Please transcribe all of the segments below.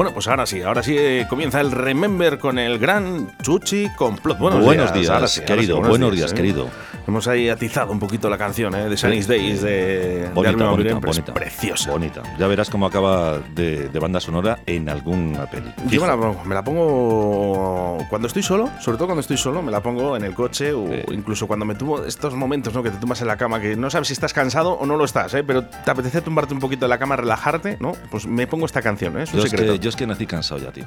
Bueno, pues ahora sí, ahora sí eh, comienza el Remember con el gran Chuchi Complot. Buenos, Buenos días, sí, querido. sí, buenos días, ¿eh? querido. Hemos ahí atizado un poquito la canción ¿eh? de Sunny Days de, de Bonita, bonita, es bonita. preciosa. Bonita. Ya verás cómo acaba de, de banda sonora en alguna peli. Yo me la, pongo, me la pongo cuando estoy solo, sobre todo cuando estoy solo, me la pongo en el coche o incluso cuando me tuvo estos momentos ¿no? que te tumbas en la cama, que no sabes si estás cansado o no lo estás, ¿eh? pero te apetece tumbarte un poquito en la cama, relajarte, ¿no? Pues me pongo esta canción, ¿eh? es un Yo es, que, yo es que nací cansado ya, tío.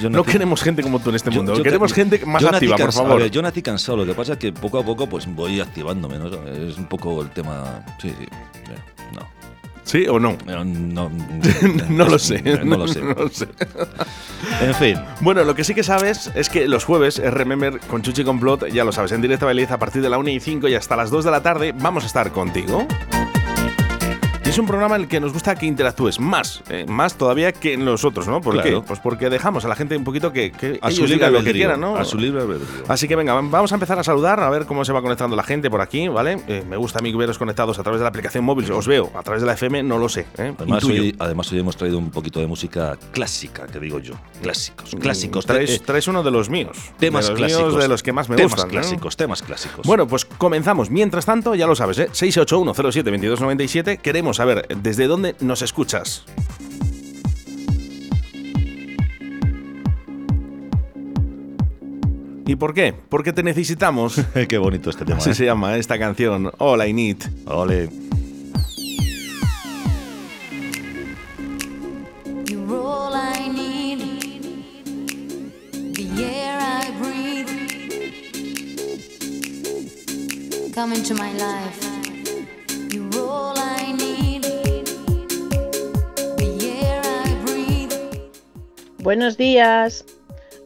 Yo no queremos gente como tú en este yo- mundo, queremos que- gente más activa, por favor. Ver, yo nací cansado, lo que pasa es que poco a poco pues voy activándome, ¿no? Es un poco el tema... Sí, sí. No. ¿Sí o no? No, no lo sé. No lo sé. No lo sé. En fin. Bueno, lo que sí que sabes es que los jueves es Remember con Chuchi Complot, ya lo sabes, en directo a Beliz a partir de la 1 y 5 y hasta las 2 de la tarde vamos a estar contigo. Y es un programa en el que nos gusta que interactúes más, eh, más todavía que en los otros, ¿no? ¿Por Claro. qué? Pues porque dejamos a la gente un poquito que, que A su ellos digan lo que quieran, ¿no? A su libre albedrío. Así que venga, vamos a empezar a saludar, a ver cómo se va conectando la gente por aquí, ¿vale? Eh, me gusta a mí veros conectados a través de la aplicación móvil, os veo, a través de la FM no lo sé, ¿eh? Además hoy, además, hoy hemos traído un poquito de música clásica, que digo yo. Clásicos. Clásicos. Traes, traes uno de los míos. temas de los clásicos. míos, de los que más me temas gustan. ¿no? clásicos, temas clásicos. Bueno, pues comenzamos. Mientras tanto, ya lo sabes, ¿eh? 681072297. Queremos saber desde dónde nos escuchas. ¿Y por qué? Porque te necesitamos. Qué bonito este tema. Así ¿eh? se llama esta canción. All I Need. Ole. You're all I need, the air I breathe. Come into my life. Buenos días.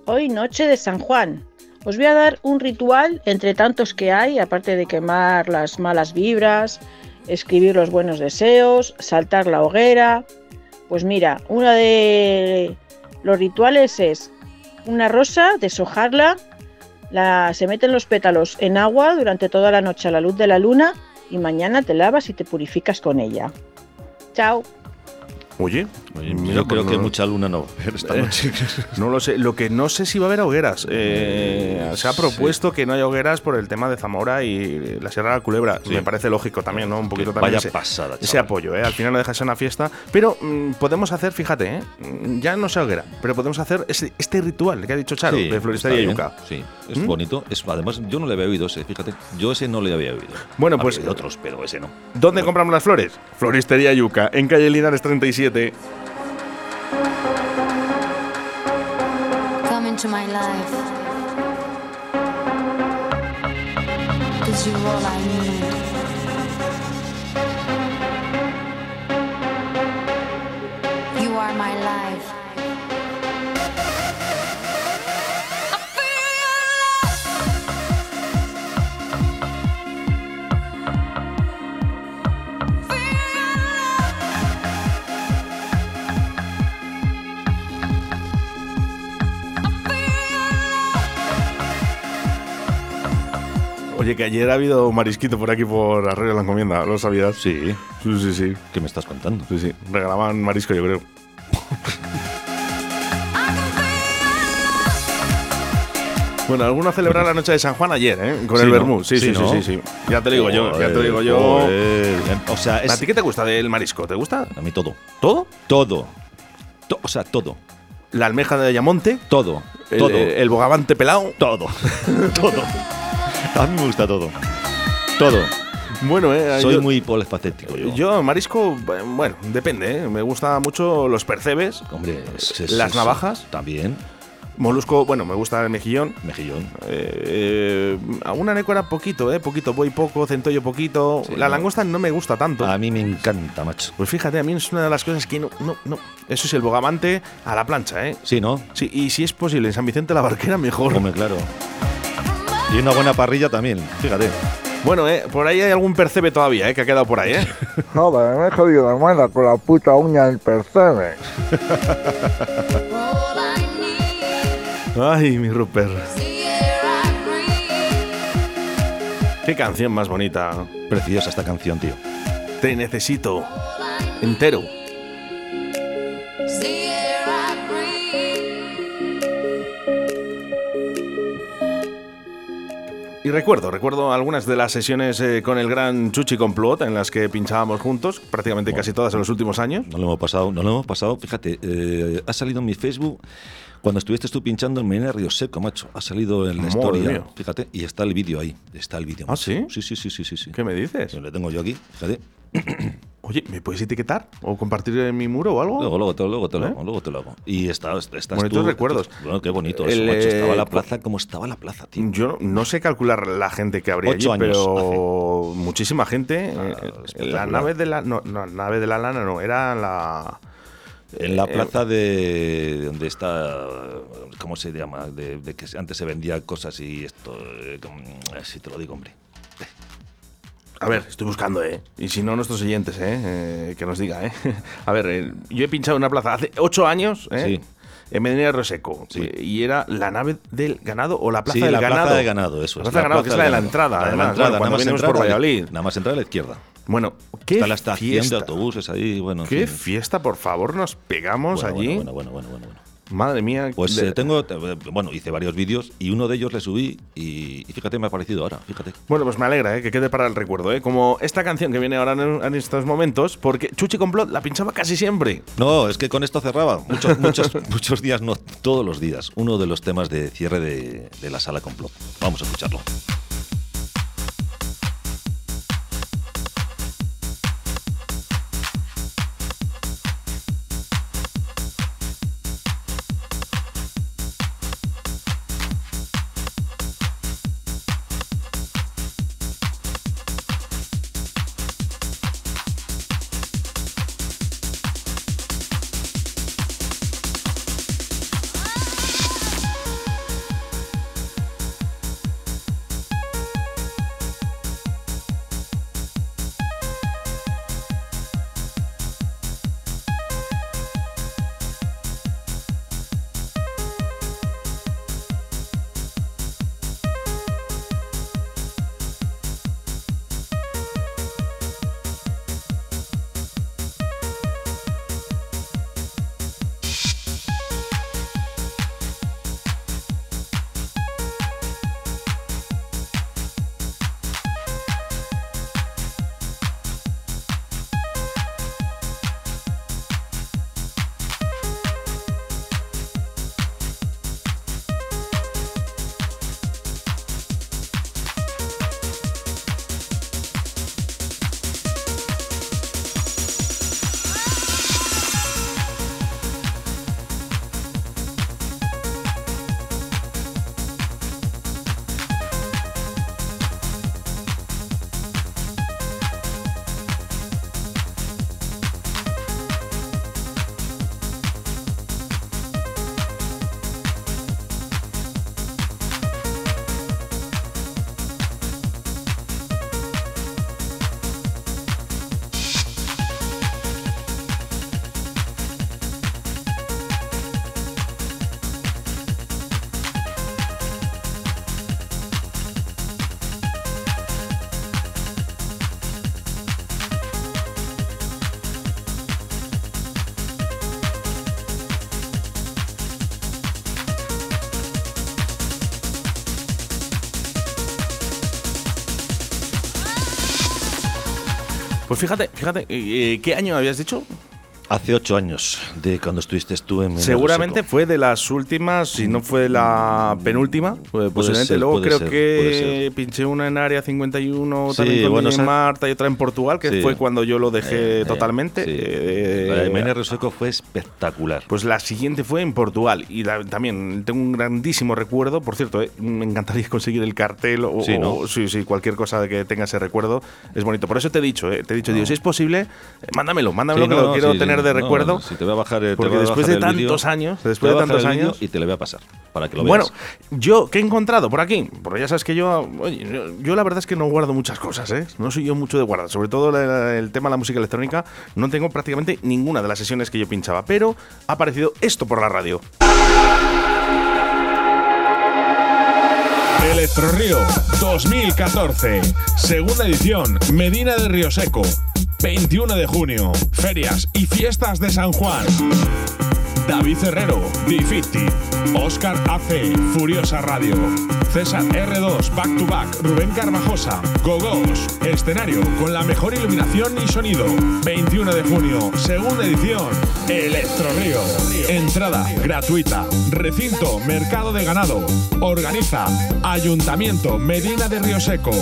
Hoy noche de San Juan. Os voy a dar un ritual entre tantos que hay, aparte de quemar las malas vibras, escribir los buenos deseos, saltar la hoguera. Pues mira, uno de los rituales es una rosa, deshojarla, la, se meten los pétalos en agua durante toda la noche a la luz de la luna y mañana te lavas y te purificas con ella. Chao. Oye, yo creo pues que mucha luna no va a haber esta Eh, noche. No lo sé. Lo que no sé si va a haber hogueras. Eh, se ha propuesto que no haya hogueras por el tema de Zamora y la Sierra de la Culebra. Sí. Me parece lógico también, ¿no? Un poquito Que también vaya ese, pasada, ese apoyo, ¿eh? Al final no deja de ser una fiesta. Pero mm, podemos hacer, fíjate, ¿eh? Mm, Ya no sea hoguera, pero podemos hacer ese- este ritual que ha dicho Charo, Sí, de floristería bien, yuca. Sí, es ¿Mm? bonito. Es, además, yo no le había oído ese, fíjate. Yo ese no le había oído. Bueno, pues- habido otros, pero ese no. ¿Dónde compramos las flores? Floristería Yuca, en calle Linares 37. Come into my life. Cause you're all I need. You are my life. Oye, que ayer ha habido marisquito por aquí por Arroyo de la Encomienda, ¿lo sabías? Sí, Sí, sí, sí. ¿qué me estás contando? Sí, sí. Regalaban marisco, yo creo. Bueno, algunos celebran la noche de San Juan ayer, ¿eh? Con Sí, el ¿no? Vermú. Sí, sí, Sí, sí, ¿no? sí, sí. Ya te lo digo yo, ya te lo digo yo. joder. O sea, ¿A ti qué te gusta del marisco? ¿Te gusta? a mí todo. ¿Todo? Todo. To- o sea, todo. La almeja de Ayamonte, Todo. el, todo. el bogavante pelado. todo. todo. A mí me gusta todo. Todo. Bueno, eh. Soy yo, muy polifacético yo. Yo, marisco, eh, bueno, depende, ¿eh? Me gusta mucho los percebes, Hombre, es- es- las es- navajas. También. molusco, bueno, me gusta el mejillón. Mejillón. Eh, alguna nécora poquito, ¿eh? Poquito, voy poco, centollo poquito. Sí, la no. langosta no me gusta tanto. A mí me encanta, macho. Pues fíjate, a mí es una de las cosas que no, no, no. Eso sí, el bogavante a la plancha, ¿eh? Sí, ¿no? Sí, y si es posible en San Vicente la Barquera, mejor. Hombre, claro. Y una buena parrilla también, fíjate. Bueno, eh, por ahí hay algún percebe todavía, eh, que ha quedado por ahí, eh. Joder, me he jodido la mano con la puta uña del percebe. Ay, mi Rupert. Qué canción más bonita. Preciosa esta canción, tío. Te necesito. Entero. Y recuerdo, recuerdo algunas de las sesiones eh, con el gran Chuchi Complot en las que pinchábamos juntos, prácticamente casi todas en los últimos años. No lo hemos pasado, no lo hemos pasado. Fíjate, eh, ha salido en mi Facebook cuando estuviste tú pinchando en Menina Río Seco, macho. Ha salido en la Madre historia. mía. Fíjate, y está el vídeo ahí. Está el vídeo. ¿Ah, sí? Sí, sí, sí, sí, sí, sí. ¿Qué me dices? Lo tengo yo aquí, fíjate. Oye, ¿me puedes etiquetar o compartir en mi muro o algo? Luego, luego, te, luego, te lo ¿Eh? hago, luego te lo hago. Y está, estás Bonitos tú- recuerdos. Bueno, qué bonito El, eso, macho. Estaba eh, la plaza como estaba la plaza, tío. Yo no sé calcular la gente que habría Ocho allí, años pero muchísima gente. eh, la espectacular. nave de la no, no, nave de la lana no, era la En la eh, plaza de donde está, ¿cómo se llama? De, de que antes se vendía cosas y esto, eh, eh, si te lo digo, hombre. A ver, estoy buscando, ¿eh? Y si no, nuestros oyentes, ¿eh? Eh, que nos diga, ¿eh? A ver, eh, yo he pinchado en una plaza hace ocho años, ¿eh? Sí. En Medina de Roseco. Sí. Y era la nave del ganado o la plaza sí, del la ganado. plaza de ganado, eso La plaza del ganado, que es la de la entrada, La de la entrada, bueno, cuando nada más venimos entrar por la- Valladolid. Nada más entrar a la izquierda. Bueno, qué Está la estación fiesta. de autobuses ahí, bueno. en Qué fiesta, por favor, nos pegamos Bueno, allí. Bueno, bueno, bueno, bueno, bueno. Madre mía. Pues de- eh, tengo, te- bueno, hice varios vídeos y uno de ellos le subí y, y fíjate, me ha parecido ahora, fíjate. Bueno, pues me alegra ¿eh? que quede para el recuerdo, ¿eh? como esta canción que viene ahora en, en estos momentos, porque Chuchi Complot la pinchaba casi siempre. No, es que con esto cerraba. Muchos, muchos, muchos días, no todos los días. Uno de los temas de cierre de, de la sala complot. Vamos a escucharlo. Pues fíjate, fíjate, eh, ¿qué año habías dicho? Hace ocho años de cuando estuviste tú en Seguramente fue de las últimas, si no fue la penúltima, pues posiblemente. ser, Luego creo ser, que pinché una en Área 51, Sí, también con bueno, Marta y otra en Portugal, que Sí. fue cuando yo lo dejé Eh, eh, totalmente. sí. Eh, La de Seco fue espectacular. Pues la siguiente fue en Portugal y la- también tengo un grandísimo recuerdo. Por cierto, eh, me encantaría conseguir el cartel o, Sí, ¿no? o- sí, sí, cualquier cosa que tenga ese recuerdo es bonito. Por eso te he dicho, eh, te he dicho, digo, si es posible, eh, mándamelo, mándamelo que no, lo no, quiero tener de recuerdo. si te voy a bajar, te porque voy a después bajar de el tantos años, después de tantos años, y te lo voy a pasar para que lo Bueno, veas. yo, ¿qué he encontrado por aquí? Porque ya sabes que yo, oye, yo, yo la verdad es que no guardo muchas cosas, ¿eh? No soy yo mucho de guardar. Sobre todo la- el tema de la música electrónica, no tengo prácticamente ninguna de las sesiones que yo pinchaba. Pero ha aparecido esto por la radio. Electro Río 2014, segunda edición, Medina de Río Seco, 21 de junio, ferias y fiestas de San Juan. David Herrero, D50, Oscar AC, Furiosa Radio, César R2, Back to Back, Rubén Carvajosa, Gogos, escenario con la mejor iluminación y sonido. 21 de junio, segunda edición, Electro Río. Entrada gratuita, recinto, mercado de ganado. Organiza Ayuntamiento Medina de Río Seco.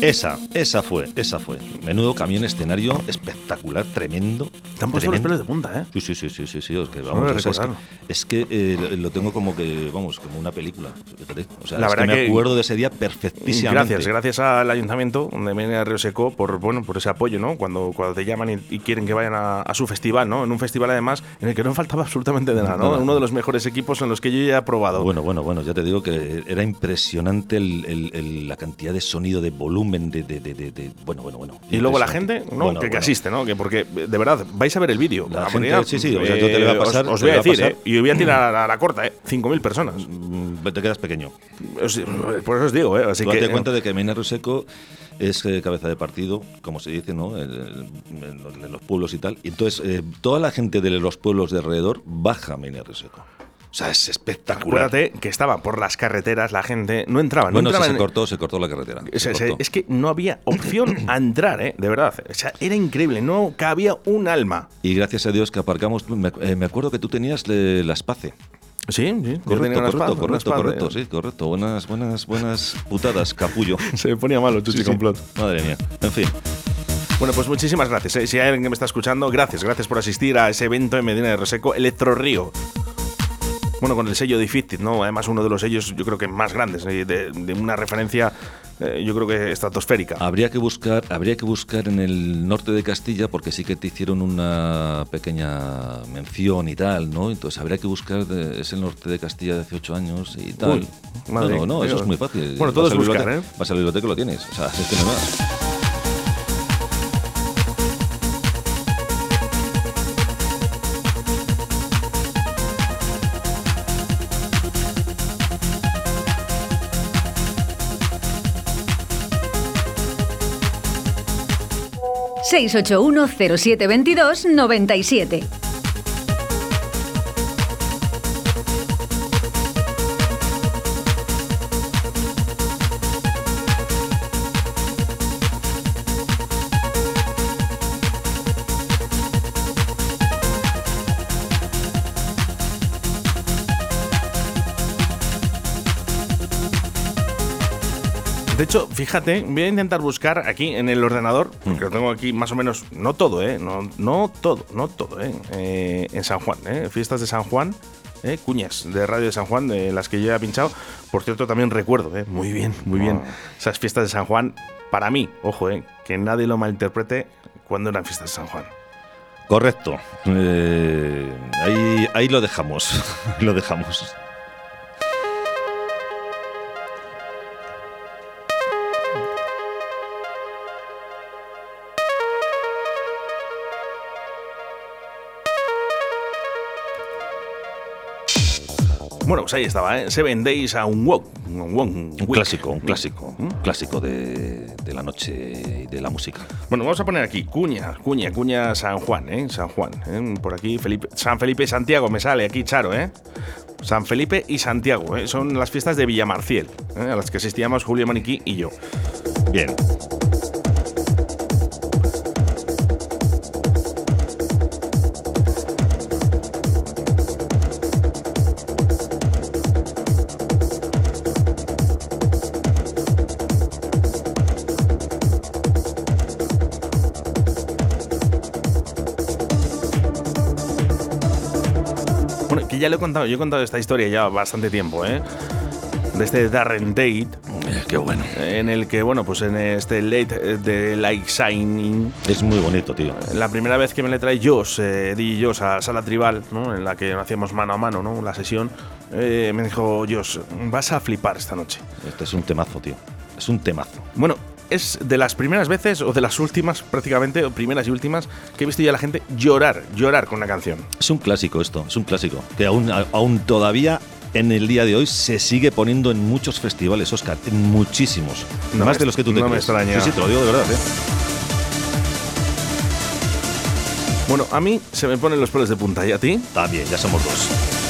Esa, esa fue, esa fue. Menudo camión escenario espectacular, tremendo. Te han puesto los pelos de punta, ¿eh? Sí, sí, sí, sí, sí, sí, es que, Solo vamos, de o sea, es que, recordarlo. es que, eh, lo- tengo como que, vamos, como una película. O sea, La es que verdad me que- acuerdo de ese día perfectísimamente. Gracias, gracias al ayuntamiento de Medina de Río Seco por bueno por ese apoyo, ¿no? Cuando, cuando te llaman y, y quieren que vayan a, a su festival, ¿no? En un festival además en el que no faltaba absolutamente de nada, ¿no? Uno de los mejores equipos en los que yo ya he probado. Bueno, bueno, bueno, ya te digo que era impresionante el- el- el- la cantidad de sonido, de volumen, de, de- de- de- de- bueno, bueno, bueno. y luego la gente, ¿no? Bueno, que, que bueno. asiste, ¿no? Que porque de verdad vais a ver el vídeo. La La gente- mayoría, sí, sí, o sea, yo te lo voy a os- pasar, Os, te voy a decir. ¿eh? Y voy a tirar a la, corta, ¿eh? 5.000 personas. Mm, Te quedas pequeño. Os- por eso os digo, ¿eh? Así Tú que date cuenta de que Mena Ruseco es eh, cabeza de partido, como se dice, ¿no? En, los- en los pueblos y tal. Y entonces, eh, toda la gente de los pueblos de alrededor baja a Mena Ruseco. O sea, es espectacular. acuérdate que estaba por las carreteras, la gente no entraba, no Bueno, entraba se en- cortó, se cortó la carretera. Se se- cortó. es que no había opción a entrar, ¿eh? De verdad. O sea, era increíble, no cabía un alma. Y gracias a Dios que aparcamos. Me, eh, me acuerdo que tú tenías eh, la Space. Sí, sí. Correcto, correcto, correcto, correcto, sí, correcto. Buenas, buenas, buenas putadas, capullo. Se me ponía malo, Chuchi Sí, sí. Complot. Madre mía. En fin. Bueno, pues muchísimas gracias. ¿eh? Si hay alguien que me está escuchando, gracias. Gracias por asistir a ese evento en Medina de Roseco, Electro Río. Bueno, con el sello Defeated, ¿no? Además, uno de los sellos, yo creo que más grandes, ¿eh? de, de una referencia, eh, yo creo que estratosférica. Habría que buscar, habría que buscar en el norte de Castilla, porque sí que te hicieron una pequeña mención y tal, ¿no? Entonces habría que buscar, de- es el norte de Castilla de hace ocho años y tal. Uy, madre no, no, no, eso es muy fácil. Bueno, todo es buscar, biblioteca- ¿eh? Vas a la biblioteca lo tienes. O sea, es que no más. ...681 0722 97. De hecho, fíjate, voy a intentar buscar aquí en el ordenador, porque lo tengo aquí más o menos, no todo, ¿eh? No, no todo, no todo, ¿eh? Eh, En San Juan, ¿eh? Fiestas de San Juan, ¿eh? Cuñas de Radio de San Juan, de las que yo he pinchado. Por cierto, también recuerdo, ¿eh? Muy bien, muy bien. Esas fiestas de San Juan, para mí, ojo, ¿eh? Que nadie lo malinterprete cuando eran fiestas de San Juan. Correcto. Ahí, ahí lo dejamos. lo dejamos. Bueno, pues ahí estaba, ¿eh? Seven Days a un Walk. Un, walk, Un week. clásico, un clásico. Un clásico de, de la noche y de la música. Bueno, vamos a poner aquí Cuña, Cuña, Cuña San Juan, ¿eh? San Juan, ¿eh? Por aquí Felipe, San Felipe y Santiago me sale aquí, Charo, ¿eh? San Felipe y Santiago, ¿eh? Son las fiestas de Villamarciel, ¿eh? a las que asistíamos Julio Maniquí y yo. Bien. Ya lo he contado, yo he contado esta historia ya bastante tiempo, ¿eh? De este Darren Tate. Eh, Qué bueno. En el que, bueno, pues en este late eh, de Like Signing, Es muy bonito, tío. la primera vez que me le trae Josh, eh, Di Josh a Sala Tribal, ¿no? en la que hacíamos mano a mano ¿no? la sesión, eh, me dijo Josh, vas a flipar esta noche. Este es un temazo, tío. Es un temazo. Bueno, es de las primeras veces, o de las últimas prácticamente, o primeras y últimas, que he visto ya a la gente llorar, llorar con una canción. Es un clásico esto, es un clásico. Que aún, aún todavía en el día de hoy se sigue poniendo en muchos festivales, Oscar. En muchísimos. No Más de los que tú te no me extraña. Sí, sí, te lo digo de verdad, ¿eh? Bueno, a mí se me ponen los pelos de punta, ¿y a ti? También, ya somos dos.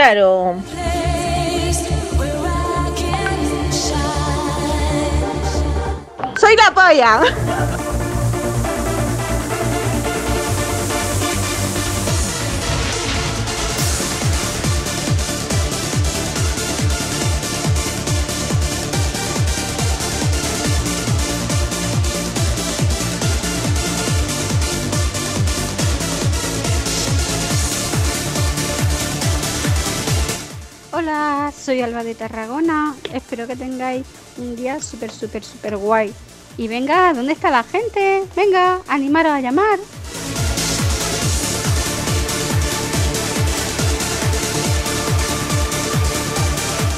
Claro. Soy la polla. Soy Alba de Tarragona. Espero que tengáis un día súper, súper, súper guay. Y venga, ¿dónde está la gente? Venga, animaros a llamar.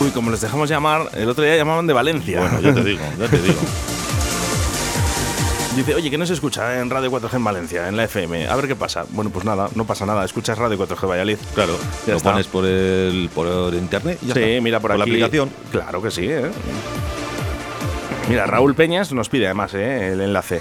Uy, como les dejamos llamar, el otro día llamaban de Valencia. Bueno, ya te digo, ya te digo. Dice, oye, que no se escucha en Radio 4G en Valencia, en la FM. A ver qué pasa. Bueno, pues nada, no pasa nada. Escuchas Radio 4G Valladolid. Claro, Ya lo está. pones por el por internet y ya sí, está. mira por, la aquí. aplicación. Claro que sí, ¿eh? Mira, Raúl Peñas nos pide además ¿eh? el enlace.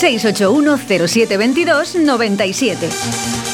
681 0722 97.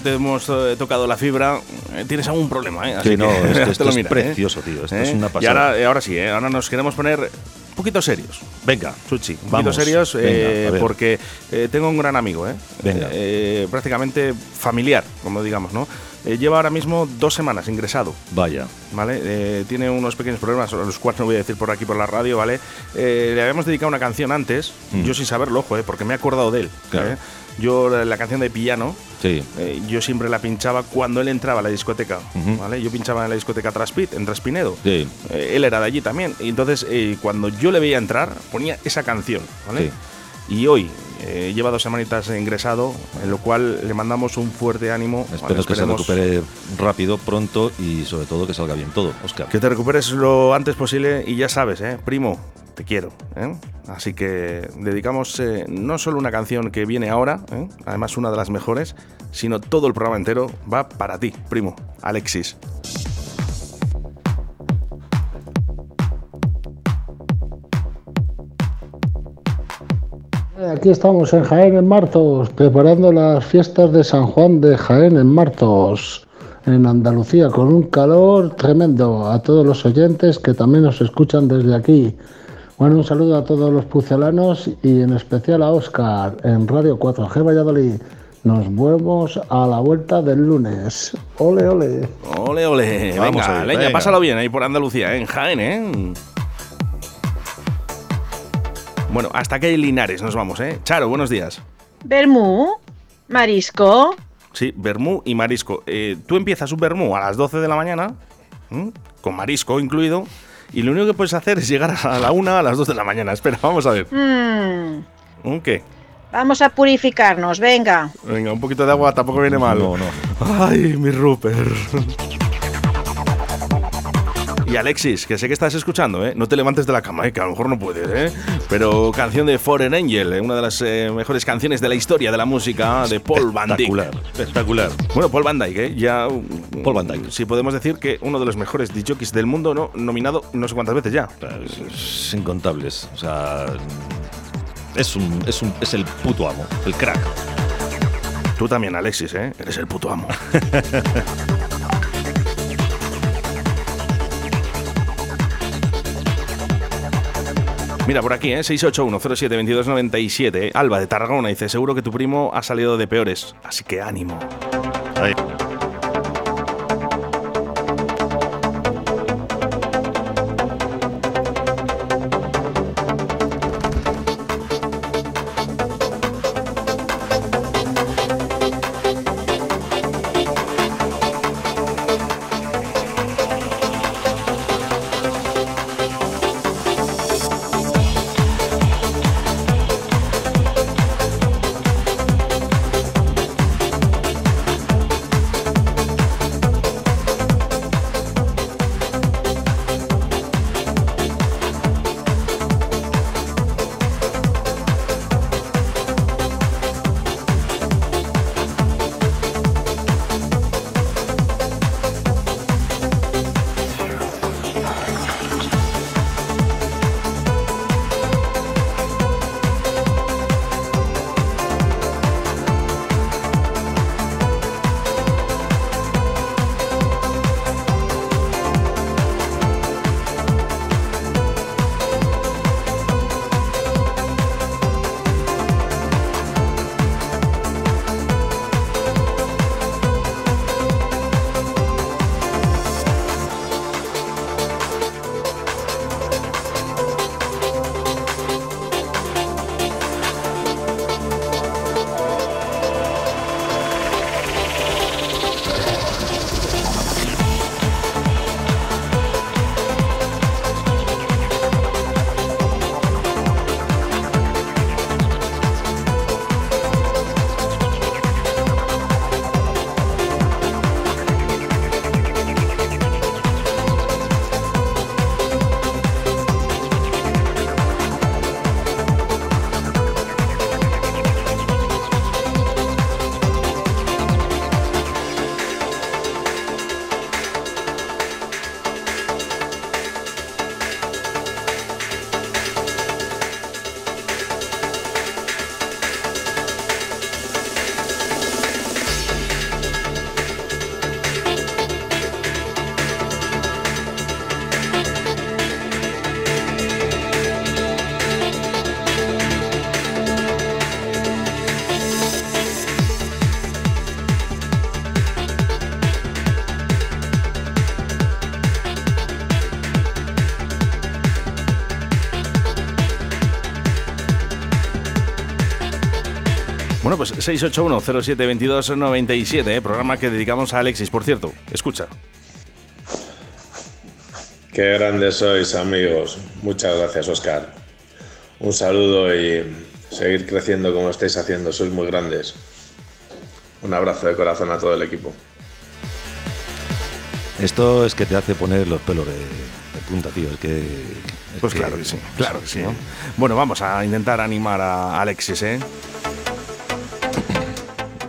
Te hemos eh, tocado la fibra, eh, tienes algún problema, ¿eh? Sí, no, que esto lo es miras, precioso, tío, esto es una Y pasada. ahora, eh, ahora sí, ¿eh? ahora nos queremos poner un poquito serios. Venga, Chuchi, un Vamos, poquito serios venga, eh, porque eh, tengo un gran amigo, ¿eh? Venga. Eh, prácticamente familiar, como digamos, ¿no? eh, lleva ahora mismo dos semanas ingresado. Vaya. ¿Vale? Eh, tiene unos pequeños problemas, los cuales no voy a decir por aquí por la radio, ¿vale? Eh, le habíamos dedicado una canción antes, Mm. yo sin saberlo, ojo, eh, porque me he acordado de él. Claro. Yo, la, la canción de Piano, Sí. eh, yo siempre la pinchaba cuando él entraba a la discoteca. ¿vale? Yo pinchaba en la discoteca Traspit, en Traspinedo. Sí. Eh, él era de allí también. Y entonces, eh, cuando yo le veía entrar, ponía esa canción, ¿vale? Sí. Y hoy eh, lleva dos semanitas ingresado, en lo cual le mandamos un fuerte ánimo. ¿vale? Espero que se recupere rápido, pronto y sobre todo que salga bien todo, Oscar. Que te recuperes lo antes posible y ya sabes, ¿eh? primo, te quiero. ¿eh? Así que dedicamos eh, no solo una canción que viene ahora, ¿eh? además una de las mejores, sino todo el programa entero va para ti, primo, Alexis. Aquí estamos en Jaén en Martos, preparando las fiestas de San Juan de Jaén en Martos, en Andalucía, con un calor tremendo. A todos los oyentes que también nos escuchan desde aquí. Bueno, un saludo a todos los pucelanos y en especial a Óscar en Radio 4G Valladolid. Nos vemos a la vuelta del lunes. Ole, ole. Ole, ole, Vamos venga, ahí, leña, venga. pásalo bien ahí por Andalucía, ¿eh? en Jaén, ¿eh? Bueno, hasta que hay Linares nos vamos, ¿eh? Charo, buenos días. Bermú, marisco. Sí, vermú y marisco. Eh, tú empiezas un vermú a las 12 de la mañana, ¿m? con marisco incluido, y lo único que puedes hacer es llegar a la 1 a las 2 de la mañana. Espera, vamos a ver. Mm, ¿Un qué? vamos a purificarnos, venga. Venga, un poquito de agua tampoco viene mal. No, no. Ay, mi Rupert. Y Alexis, que sé que estás escuchando, ¿eh? No te levantes de la cama, ¿eh? Que a lo mejor no puedes, ¿eh? Pero canción de Foreign Angel, ¿eh? una de las eh, mejores canciones de la historia de la música de Paul Van Dyke. Espectacular, espectacular. Bueno, Paul Van Dyke, ¿eh? Ya. Paul Van Dyke. Sí, podemos decir que uno de los mejores DJs del mundo, ¿no? Nominado no sé cuántas veces ya. Es- es incontables. O sea, es, un, es, un, es el puto amo, el crack. Tú también, Alexis, ¿eh? Eres el puto amo. Mira, por aquí, ¿eh? 681-07-2297. ¿eh? Alba de Tarragona dice, seguro que tu primo ha salido de peores. Así que ánimo. 681-0722-97, ¿eh? programa que dedicamos a Alexis. Por cierto, escucha. Qué grandes sois, amigos. Muchas gracias, Oscar. Un saludo y seguir creciendo como estáis haciendo. Sois muy grandes. Un abrazo de corazón a todo el equipo. Esto es que te hace poner los pelos de, de punta, tío. Es que. es Pues claro que sí, claro que sí. Bueno, vamos a intentar animar a Alexis, ¿eh?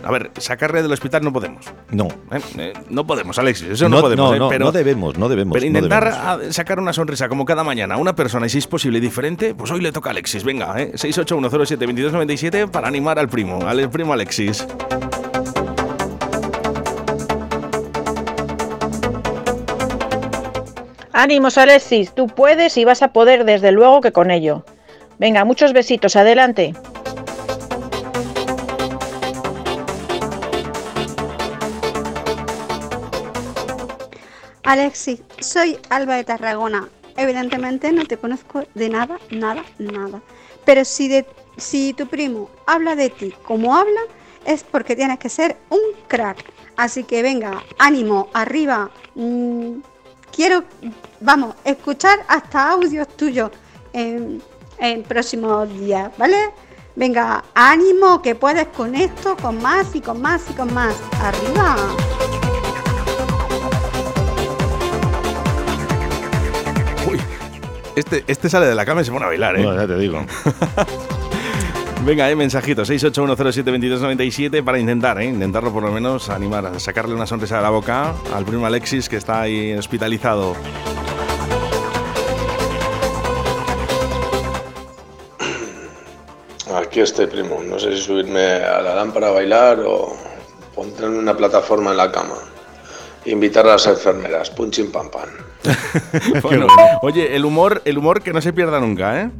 A ver, sacarle del hospital no podemos. No. ¿eh? Eh, no podemos, Alexis, eso no, podemos. ¿eh? no, pero, no debemos, no debemos. pero no intentar debemos. sacar una sonrisa como cada mañana a una persona y si es posible diferente, pues hoy le toca a Alexis. Venga, ¿eh? 681072297 para animar al primo, al primo Alexis. Ánimos, Alexis, tú puedes y vas a poder desde luego que con ello. Venga, muchos besitos, adelante. Alexis, soy Alba de Tarragona. Evidentemente no te conozco de nada, nada, nada. Pero si, de, si tu primo habla de ti como habla, es porque tienes que ser un crack. Así que venga, ánimo, arriba. Mm, quiero, vamos, escuchar hasta audios tuyos en, en próximos días, ¿vale? Venga, ánimo, que puedes con esto, con más y con más y con más. Arriba. Este, este sale de la cama y se pone a bailar, ¿eh? Bueno, ya te digo. Venga, eh, mensajito, 681072297 para intentar, ¿eh? Intentarlo por lo menos, animar, a sacarle una sonrisa de la boca al primo Alexis que está ahí hospitalizado. Aquí estoy, primo. No sé si subirme a la lámpara a bailar o ponerme una plataforma en la cama. Invitar a las enfermeras. Punching pam pam. Bueno, oye, el humor, el humor que no se pierda nunca, ¿eh?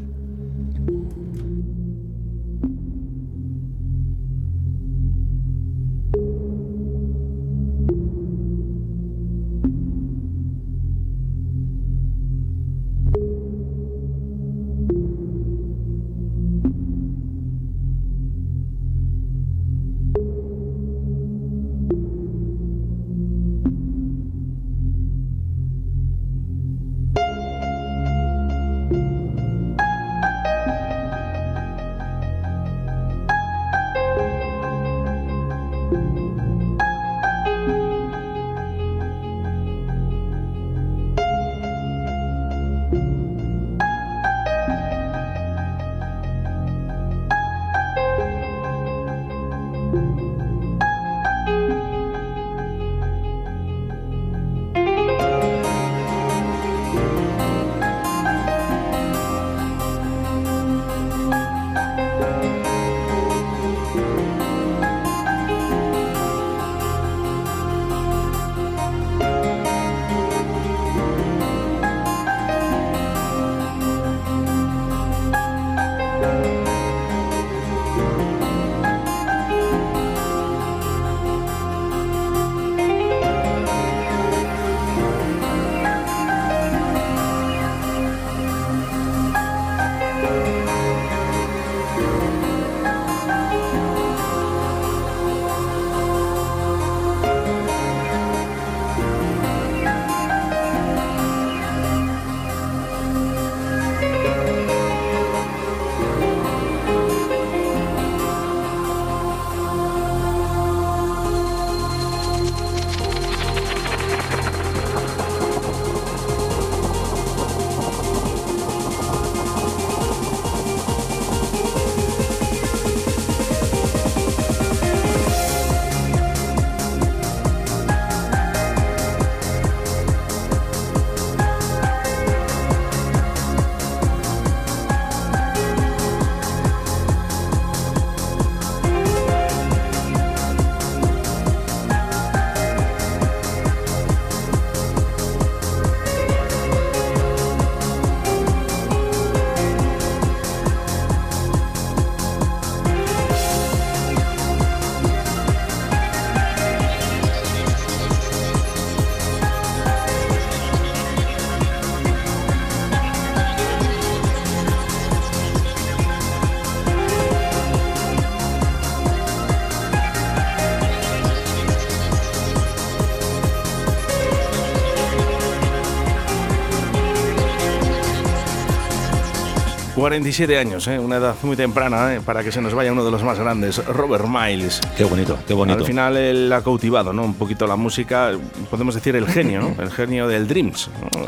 47 años, ¿eh? una edad muy temprana ¿eh? para que se nos vaya uno de los más grandes, Robert Miles. Qué bonito, qué bonito. Al final él ha cautivado ¿no? un poquito la música, podemos decir el genio, ¿no? el genio del Dreams. ¿no?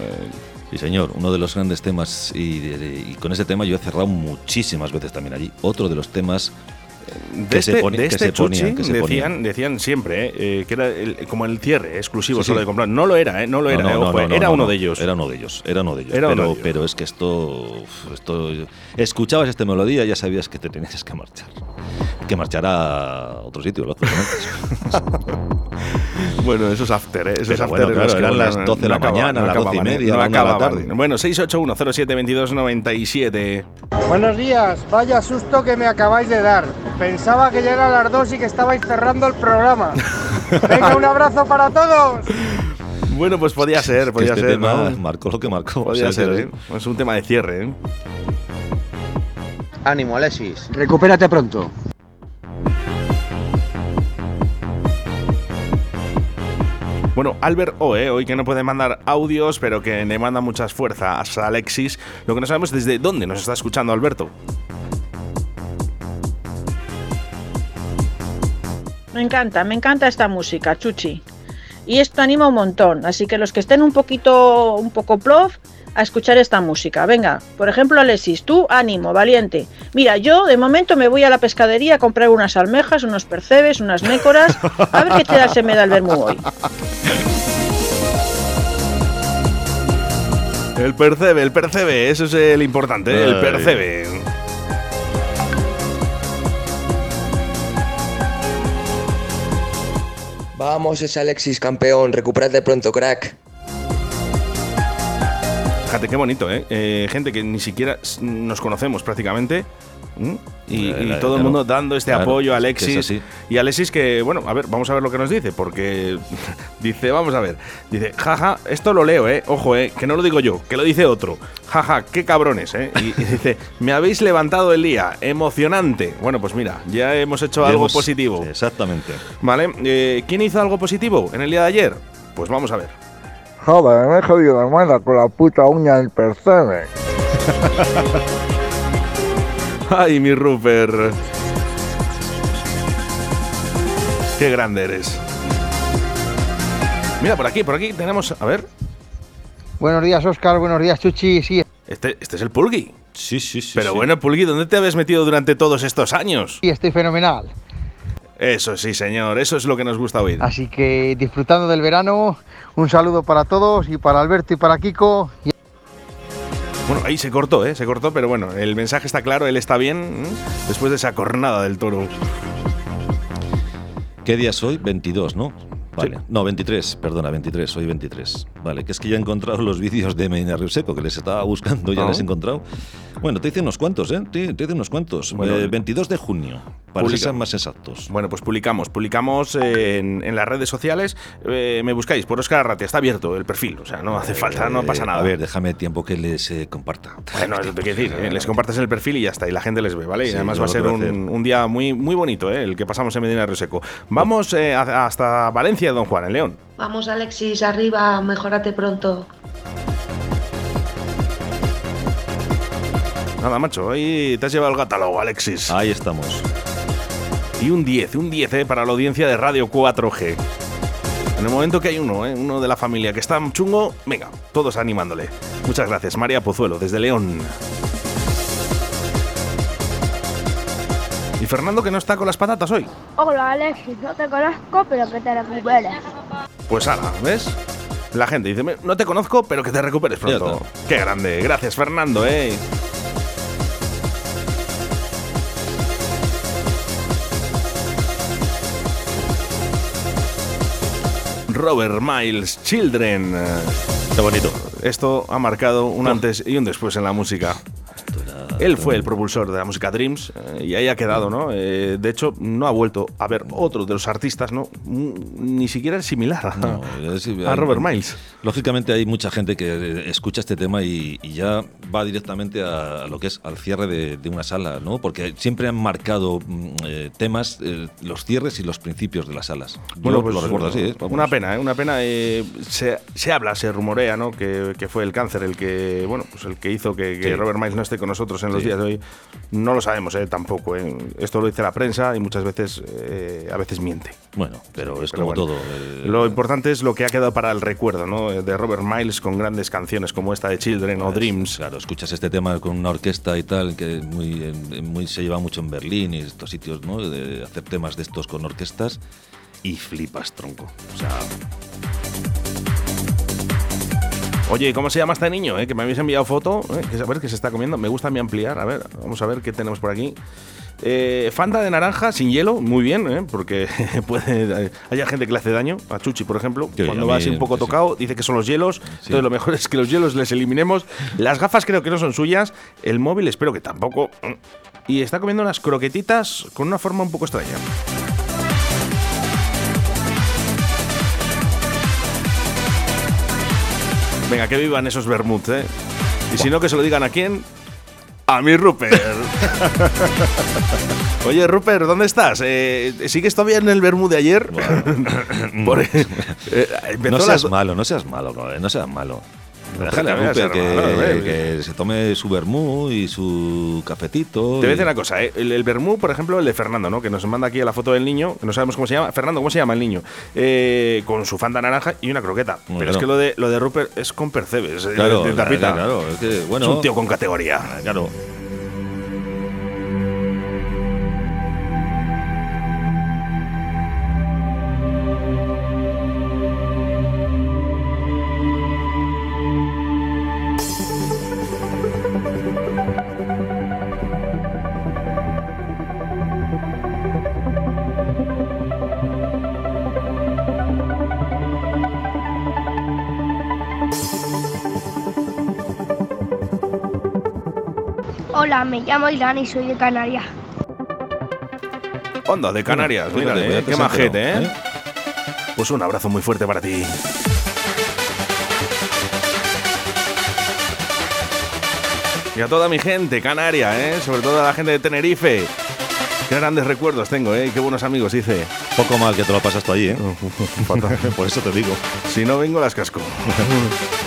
Sí, señor, uno de los grandes temas y, y con ese tema yo he cerrado muchísimas veces también allí. Otro de los temas de que este, se, poni- de que este Chuchi que se decían, ponían. decían siempre ¿eh? Eh, que era el- como el cierre exclusivo Sí, solo sí. de comprar. No lo era, ¿eh? no lo era, No, eh, no, ojo, no, no, era no, uno no. de ellos. Era uno de ellos, era uno de ellos. Era uno pero, de ellos. pero es que esto, esto. Escuchabas esta melodía y ya sabías que te tenías que marchar. Que marchar a otro sitio, lógicamente. Bueno, esos after, ¿eh? Esos Pero after bueno, en claro, que eran las no- 12 de la acaba- mañana, no las 12 y media, no la de la tarde. Bueno, 681072297. Buenos días, vaya susto que me acabáis de dar. Pensaba que ya eran las dos y que estabais cerrando el programa. Venga, un abrazo para todos. Bueno, pues podía ser, podía este ser. tema ¿no? marcó lo que marcó. Podía o sea, ser, que- ¿eh? Es un tema de cierre, ¿eh? Ánimo, Alexis. Recupérate pronto. Bueno, Albert O, ¿eh? hoy que no puede mandar audios, pero que le manda muchas fuerzas a Alexis. Lo que no sabemos es desde dónde nos está escuchando Alberto. Me encanta, me encanta esta música, Chuchi. Y esto anima un montón, así que los que estén un poquito, un poco plof, a escuchar esta música. Venga, por ejemplo, Alexis, tú ánimo, valiente. Mira, yo de momento me voy a la pescadería a comprar unas almejas, unos percebes, unas nécoras, a ver qué tal se me da el vermú hoy. El percebe, el percebe, eso es el importante, el percebe. Vamos, es Alexis campeón, recupérate pronto, crack. Fíjate qué bonito, ¿eh? Eh, Gente que ni siquiera nos conocemos prácticamente. Y, Eh, y todo el mundo dando este claro, apoyo a Alexis. es y Alexis que, bueno, a ver, vamos a ver lo que nos dice, porque dice, vamos a ver, dice, jaja, esto lo leo, ¿eh? Ojo, ¿eh? Que no lo digo yo, que lo dice otro. Jaja, qué cabrones, ¿eh? Y, y dice, me habéis levantado el día, emocionante. Bueno, pues mira, ya hemos hecho Ya algo hemos- positivo. Exactamente. ¿Vale? Eh, ¿Quién hizo algo positivo en el día de ayer? Pues vamos a ver. Joder, me he jodido la muela con la puta uña del percebe. Ay, mi Rupert. Qué grande eres. Mira, por aquí, por aquí tenemos. A ver. Buenos días, Oscar. Buenos días, Chuchi. Sí, Este, este es el Pulgui. Sí, sí, sí. Pero sí. bueno, Pulgui, ¿dónde te habías metido durante todos estos años? sí, estoy fenomenal. Eso sí, señor. Eso es lo que nos gusta oír. Así que disfrutando del verano, un saludo para todos y para Alberto y para Kiko. Y Bueno, ahí se cortó, ¿eh? Se cortó, pero bueno, el mensaje está claro, él está bien ¿m? después de esa cornada del toro. ¿Qué día es hoy? 22, ¿no? Vale. No, 23, perdona, 23, hoy 23. Vale, que es que ya he encontrado los vídeos de Medina Seco, que les estaba buscando, ya Ah. les he encontrado. Bueno, te hice unos cuantos, ¿eh? Te, te hice unos cuantos. Bueno, Eh, 22 de junio, para publica. ser más exactos. Bueno, pues publicamos, publicamos eh, en, en las redes sociales. eh, me buscáis por Oscar Arratia, está abierto el perfil, o sea, no hace falta, no Eh, pasa nada. A ver, déjame tiempo que les eh, comparta. Bueno, es lo que quiero decir, eh, les compartes el perfil y ya está, y la gente les ve, ¿vale? Y además yo va a ser un, un día muy, muy bonito, ¿eh? el que pasamos en Medina Río Seco. Vamos eh, hasta Valencia, Don Juan, en León. Vamos Alexis, arriba, mejórate pronto. Nada, macho, hoy te has llevado el catálogo, Alexis. Ahí estamos. Y un 10, un 10 ¿eh? para la audiencia de Radio 4G. En el momento que hay uno, ¿eh? uno de la familia que está chungo, venga, todos animándole. Muchas gracias, María Pozuelo, desde León. Y Fernando que no está con las patatas hoy. Hola Alexis, no te conozco, pero que te recuperes. Pues ahora, ¿ves? La gente dice, "Me- no te conozco, pero que te recuperes pronto. Qué grande. Gracias, Fernando, ¿eh? Robert Miles, Children. Qué bonito. Esto ha marcado un antes y un después en la música. Él fue el propulsor de la música Dreams eh, y ahí ha quedado, ¿no? Eh, de hecho, no ha vuelto a ver otro de los artistas, ¿no? Mm, Ni siquiera es similar a, No, es- a Robert Miles. Lógicamente hay mucha gente que eh, escucha este tema y, y ya va directamente a, a lo que es al cierre de, de una sala, ¿no? Porque siempre han marcado mm, eh, temas, los cierres y los principios de las salas. Yo Bueno, pues lo recuerdo así, ¿eh? Una pena, ¿eh? Una pena. eh, se, se habla, se rumorea, ¿no? Que, que fue el cáncer el que, bueno, pues el que hizo que, que Sí. Robert Miles no esté con nosotros en los Sí. días de hoy. No lo sabemos eh, tampoco. eh. Esto lo dice la prensa y muchas veces eh, a veces miente. Bueno, pero es Pero como bueno, todo. eh, Lo importante es lo que ha quedado para el recuerdo, ¿no? De Robert Miles con grandes canciones como esta de Children o Dreams. Claro, escuchas este tema con una orquesta y tal, que muy, muy se lleva mucho en Berlín y estos sitios, ¿no? De hacer temas de estos con orquestas y flipas, tronco. O sea, Oye, ¿cómo se llama este niño? eh? Que me habéis enviado foto. eh? A ver qué se está comiendo. Me gusta mí ampliar. A ver, vamos a ver qué tenemos por aquí. Eh, Fanta de naranja sin hielo, muy bien, ¿eh? porque puede, hay gente que le hace daño. A Chuchi, por ejemplo, Sí, cuando va así un poco sí. tocado, dice que son los hielos. Entonces, lo mejor es que los hielos les eliminemos. Las gafas creo que no son suyas. El móvil espero que tampoco. Y está comiendo unas croquetitas con una forma un poco extraña. Venga, que vivan esos vermuts, ¿eh? Y si no, que se lo digan a quién. A mi Rupert. Oye, Rupert, ¿dónde estás? Eh, ¿Sigues todavía en el vermut de ayer? Por- eh, no seas las- malo, no seas malo, no, eh, no seas malo. A que a se tome su vermú y su cafetito. Te voy a decir una cosa, ¿eh? el, el vermú, por ejemplo, el de Fernando, ¿no? Que nos manda aquí la foto del niño, que no sabemos cómo se llama. Fernando, ¿cómo se llama el niño? Eh, con su fanta naranja y una croqueta. Pero es que lo de, lo de Rupert es con percebes, eh, Claro, de tapita. claro, es que, bueno, es un tío con categoría. Claro. Llamo Irán y soy de Canarias. Onda, de Canarias, mira, eh, qué majete, enterado, ¿eh? Pues un abrazo muy fuerte para ti. Y a toda mi gente canaria, ¿eh? Sobre todo a la gente de Tenerife. Qué grandes recuerdos tengo, ¿eh? Qué buenos amigos hice. Poco mal que te lo pasas tú allí, ¿eh? Por eso te digo. Si no vengo, las casco.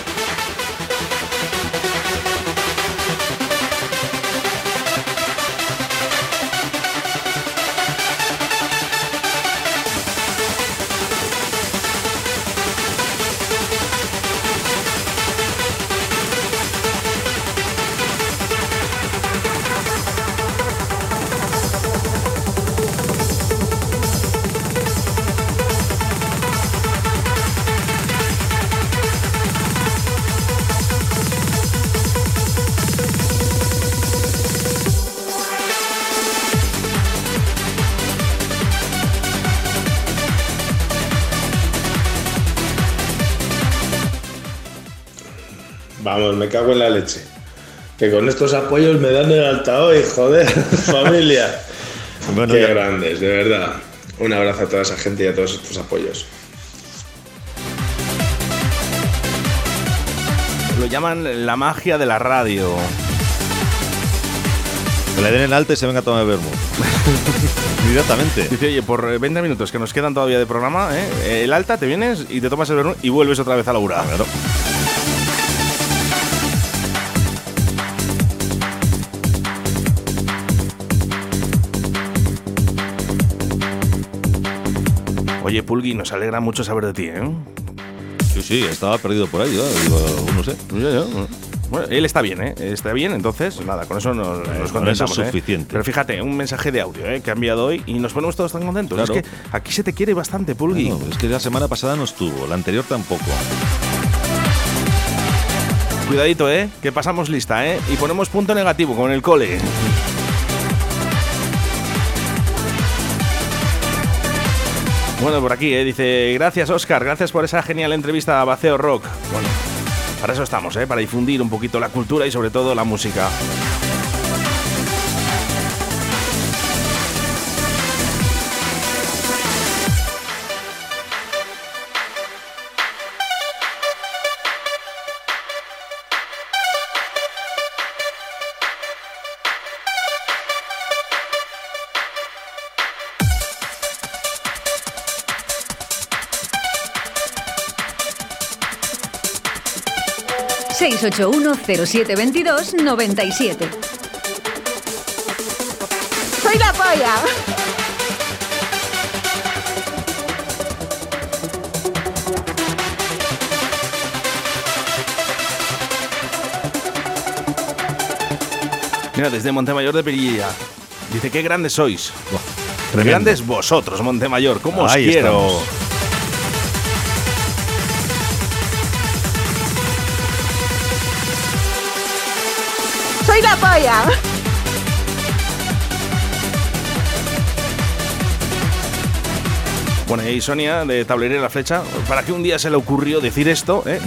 me cago en la leche. Que con estos apoyos me dan el alta hoy, joder, familia. Bueno, Qué ya- grandes, de verdad. Un abrazo a toda esa gente y a todos estos apoyos. Lo llaman la magia de la radio. Que le den el alta y se venga a tomar vermú. Directamente. Dice, oye, por eh, 20 minutos que nos quedan todavía de programa, ¿eh? el alta, te vienes y te tomas el vermú y vuelves otra vez a la URA. Claro. Oye, Pulgui, nos alegra mucho saber de ti, ¿eh? Sí, sí, estaba perdido por ahí, ¿eh? Digo, no sé. Bueno, él está bien, ¿eh? Está bien, entonces, nada, con eso nos, nos eso contentamos. es ¿eh? suficiente. Pero fíjate, un mensaje de audio, ¿eh? Que ha enviado hoy y nos ponemos todos tan contentos. Claro. Es que aquí se te quiere bastante, Pulgui. No, es que la semana pasada no estuvo, la anterior tampoco. Cuidadito, ¿eh? Que pasamos lista, ¿eh? Y ponemos punto negativo con el cole. Bueno, por aquí, ¿eh? Dice, gracias Oscar, gracias por esa genial entrevista a Baceo Rock. Bueno, para eso estamos, ¿eh? Para difundir un poquito la cultura y sobre todo la música. Seis 681 0722 97. Soy la polla. Mira, desde Montemayor de Perilla. Dice, qué grandes sois. Qué tremendo. grandes vosotros, Montemayor. ¿Cómo os Ahí quiero? estamos. Soy la polla. Bueno, y Sonia de Tablería La Flecha, ¿para qué un día se le ocurrió decir esto? eh?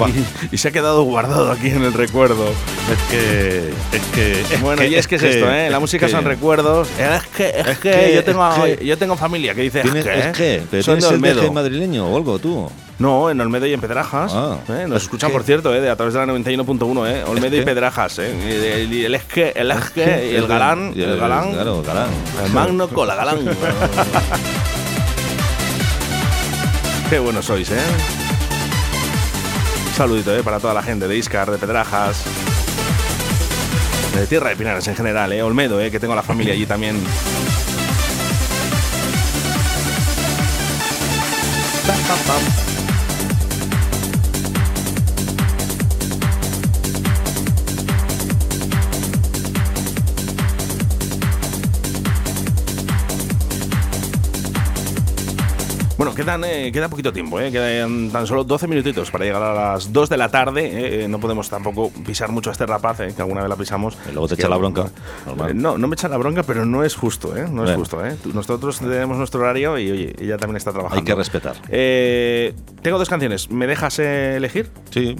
Y, y se ha quedado guardado aquí en el recuerdo. Es que. Es que. es Bueno, que- y es que es esto, ¿eh? La música son recuerdos. Es que, es, que, yo, tengo, yo tengo familia que dice ¿Tienes, es que, es que, ¿eh? pero Son tienes de el madrileño o algo tú. No, en Olmedo y en Pedrajas. Ah, ¿eh? Nos es escuchan, por cierto, ¿eh? de a través de la 91.1, ¿eh? Olmedo y Pedrajas, ¿eh? Y El, y el es que, el es que, y el el- galán, y el, galán. Claro, galán. El magno con la galán. Qué buenos sois, ¿eh? Un saludito, ¿eh? Para toda la gente de Iscar, de Pedrajas. De Tierra de Pinares en general, ¿eh? Olmedo, ¿eh? Que tengo la familia allí también. Quedan, eh, queda poquito tiempo, ¿eh? quedan tan solo 12 minutitos para llegar a las 2 de la tarde. ¿eh? No podemos tampoco pisar mucho a este rapaz, que alguna vez la pisamos. Y luego te echa la bronca. No, no me echa la bronca, pero no es justo, ¿eh? No es justo, ¿eh? Nosotros tenemos nuestro horario y, oye, ella también está trabajando. Hay que respetar. Tengo dos canciones. ¿Me dejas elegir? Sí.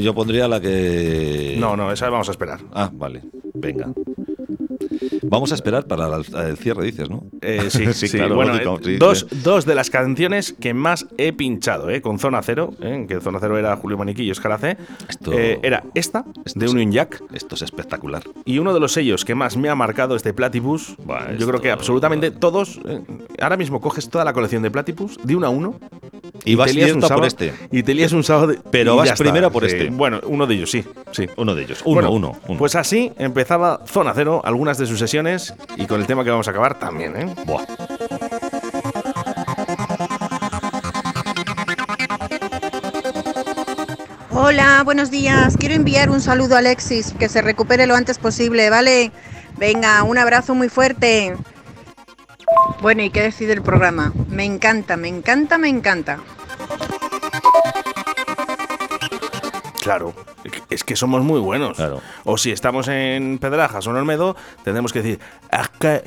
Yo pondría la que. No, no, esa vamos a esperar. Ah, vale. Venga. Vamos a esperar para el cierre, dices, ¿no? Eh, sí, sí, claro. Bueno, eh, sí, dos, sí. dos de las canciones que más he pinchado, ¿eh? Con Zona Cero, ¿eh? que Zona Cero era Julio Maniquí y Oscar AC. Esto- Eh, era esta, de Union Jack. Esto es espectacular. Y uno de los sellos que más me ha marcado este Platypus, yo creo que absolutamente todos. eh, ahora mismo coges toda la colección de Platypus de uno a uno. Y vas te un por sábado- este. Y te lías un sábado. de- Pero y vas primero por Sí. este. Bueno, uno de ellos, sí. sí. Uno de ellos. Uno, Bueno, uno, uno. Pues así empezaba Zona Cero, algunas de sus sesiones, y con el tema que vamos a acabar también, ¿eh? Buah. Hola, buenos días. Quiero enviar un saludo a Alexis, que se recupere lo antes posible, ¿vale? Venga, un abrazo muy fuerte. Bueno, ¿y qué decide el programa? Me encanta, me encanta, me encanta. Claro, es que somos muy buenos. O si estamos en Pedrajas o en Olmedo, tendremos que decir, es que,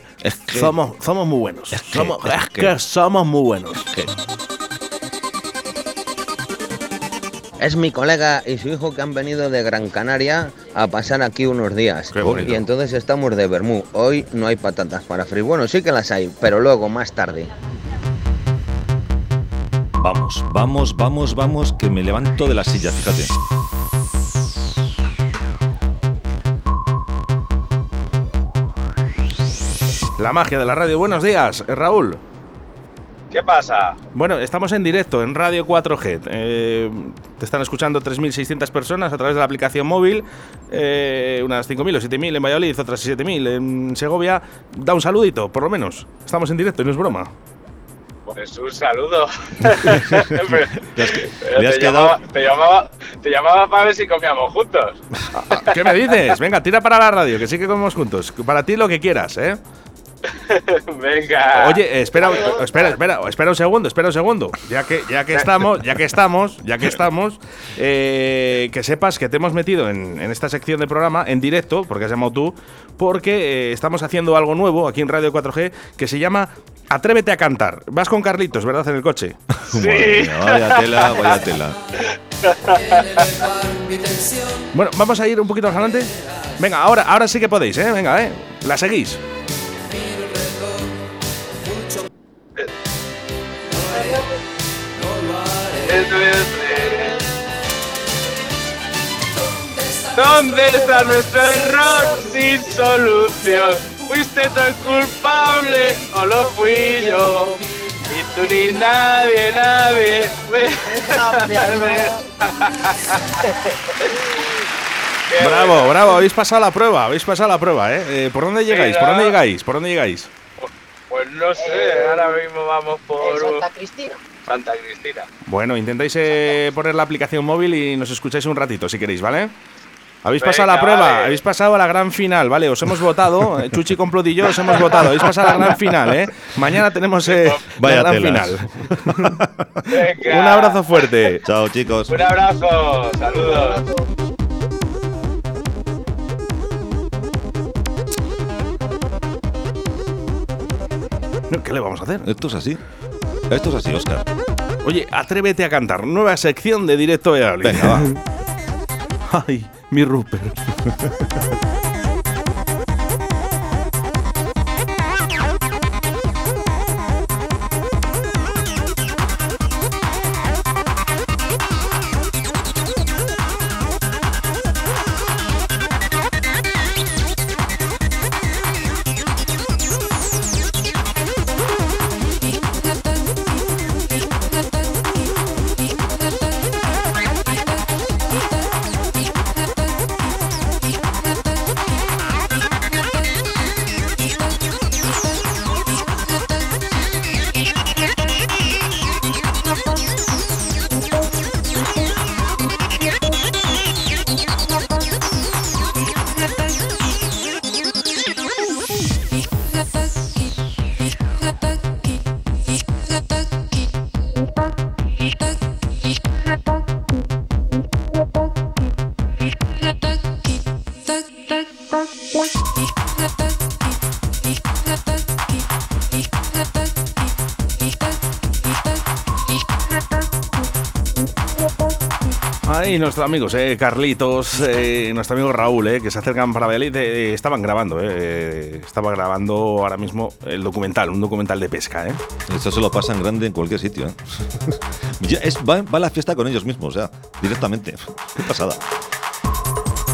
que- somos, somos muy buenos. que- somos, es es que- que somos muy buenos. Es mi colega y su hijo que han venido de Gran Canaria a pasar aquí unos días. bonito. Y entonces estamos de Bermú. Hoy no hay patatas para freír. Bueno, sí que las hay, pero luego, más tarde. Vamos, vamos, vamos, vamos, que me levanto de la silla, fíjate. La magia de la radio. Buenos días, eh, Raúl. ¿Qué pasa? Bueno, estamos en directo en Radio 4G. Eh, te están escuchando 3.600 personas a través de la aplicación móvil, eh, unas 5.000 o 7.000 en Valladolid, otras 7.000 en Segovia. Da un saludito, por lo menos. Estamos en directo y no es broma. Pues un saludo. Pero- pero te, llamaba, te, llamaba, te llamaba para ver si comíamos juntos. ¿Qué me dices? Venga, tira para la radio, que sí que comemos juntos. Para ti lo que quieras, ¿eh? Venga. Oye, espera, espera, espera, espera un segundo, espera un segundo. Ya que, ya que estamos, ya que estamos, ya que estamos, eh, que sepas que te hemos metido en, en esta sección de programa en directo, porque has llamado tú, porque eh, estamos haciendo algo nuevo aquí en Radio 4G que se llama Atrévete a cantar. Vas con Carlitos, ¿verdad? En el coche. Madre mía, vaya tela, vaya tela. Bueno, vamos a ir un poquito más adelante. Venga, ahora, ahora sí que podéis, ¿eh? Venga, ¿eh? La seguís. ¿Dónde está nuestro error sin solución? ¿Fuiste tan culpable o lo fui yo? Ni tú ni nadie, nadie. Bravo, bravo, habéis pasado la prueba, habéis pasado la prueba, ¿eh? Eh, por dónde llegáis? ¿Por dónde llegáis? ¿Por dónde llegáis? Pues no sé, ahora mismo vamos por Santa Cristina. Santa Cristina. Bueno, intentáis eh, poner la aplicación móvil y nos escucháis un ratito si queréis, ¿vale? Habéis Venga, pasado la prueba, vale. habéis pasado a la gran final, ¿vale? Os hemos votado, eh, Chuchi Complot y yo os hemos votado, habéis pasado a la gran final, ¿eh? Mañana tenemos eh, Vaya la gran telas. final. Venga. Un abrazo fuerte. Chao, chicos. Un abrazo, saludos. ¿Qué le vamos a hacer? Esto es así. Esto es así, Oscar. Oye, atrévete a cantar. Nueva sección de directo de. Venga, va. Ay, mi Rupert. nuestros amigos, eh, Carlitos, eh, nuestro amigo Raúl, eh, que se acercan para Valladolid, eh, estaban grabando, eh, eh, estaba grabando ahora mismo el documental, un documental de pesca. Esto se lo pasan grande en cualquier sitio, ¿eh? Va, va la fiesta con ellos mismos, o sea, directamente. Qué pasada.